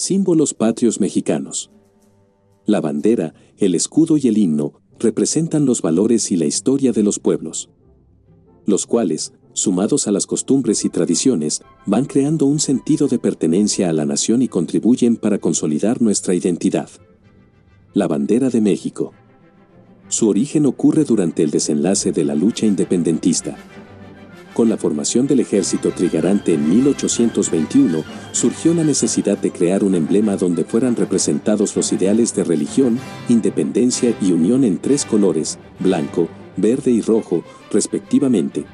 Símbolos patrios mexicanos. La bandera, el escudo y el himno representan los valores y la historia de los pueblos. Los cuales, sumados a las costumbres y tradiciones, van creando un sentido de pertenencia a la nación y contribuyen para consolidar nuestra identidad. La bandera de México. Su origen ocurre durante el desenlace de la lucha independentista. Con la formación del ejército trigarante en 1821, surgió la necesidad de crear un emblema donde fueran representados los ideales de religión, independencia y unión en tres colores, blanco, verde y rojo, respectivamente.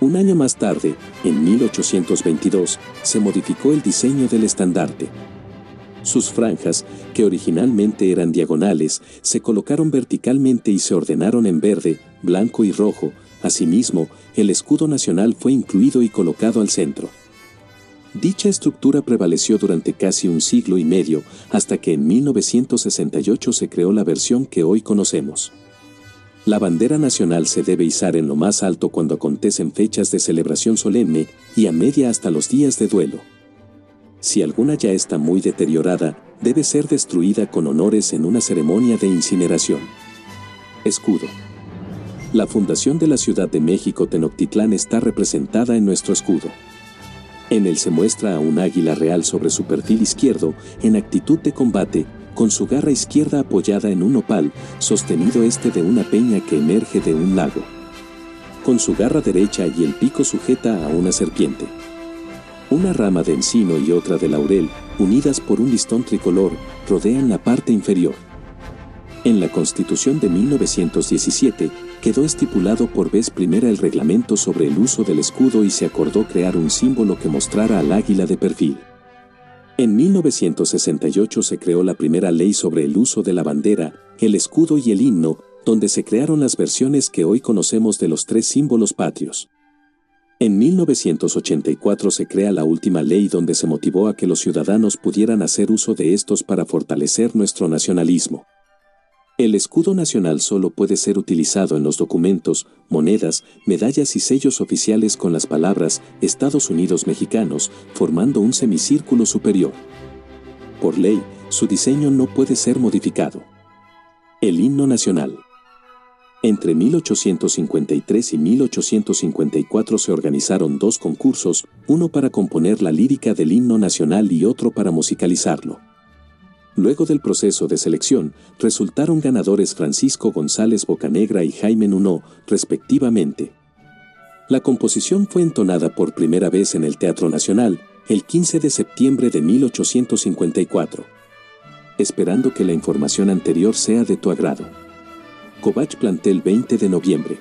Un año más tarde, en 1822, se modificó el diseño del estandarte. Sus franjas, que originalmente eran diagonales, se colocaron verticalmente y se ordenaron en verde, blanco y rojo, Asimismo, el escudo nacional fue incluido y colocado al centro. Dicha estructura prevaleció durante casi un siglo y medio, hasta que en 1968 se creó la versión que hoy conocemos. La bandera nacional se debe izar en lo más alto cuando acontecen fechas de celebración solemne y a media hasta los días de duelo. Si alguna ya está muy deteriorada, debe ser destruida con honores en una ceremonia de incineración. Escudo. La fundación de la Ciudad de México Tenochtitlán está representada en nuestro escudo. En él se muestra a un águila real sobre su perfil izquierdo, en actitud de combate, con su garra izquierda apoyada en un opal, sostenido este de una peña que emerge de un lago. Con su garra derecha y el pico sujeta a una serpiente. Una rama de encino y otra de laurel, unidas por un listón tricolor, rodean la parte inferior. En la Constitución de 1917 quedó estipulado por vez primera el reglamento sobre el uso del escudo y se acordó crear un símbolo que mostrara al águila de perfil. En 1968 se creó la primera ley sobre el uso de la bandera, el escudo y el himno, donde se crearon las versiones que hoy conocemos de los tres símbolos patrios. En 1984 se crea la última ley donde se motivó a que los ciudadanos pudieran hacer uso de estos para fortalecer nuestro nacionalismo. El escudo nacional solo puede ser utilizado en los documentos, monedas, medallas y sellos oficiales con las palabras Estados Unidos mexicanos, formando un semicírculo superior. Por ley, su diseño no puede ser modificado. El himno nacional. Entre 1853 y 1854 se organizaron dos concursos, uno para componer la lírica del himno nacional y otro para musicalizarlo. Luego del proceso de selección, resultaron ganadores Francisco González Bocanegra y Jaime Nuno, respectivamente. La composición fue entonada por primera vez en el Teatro Nacional el 15 de septiembre de 1854. Esperando que la información anterior sea de tu agrado. Covach Plantel 20 de noviembre.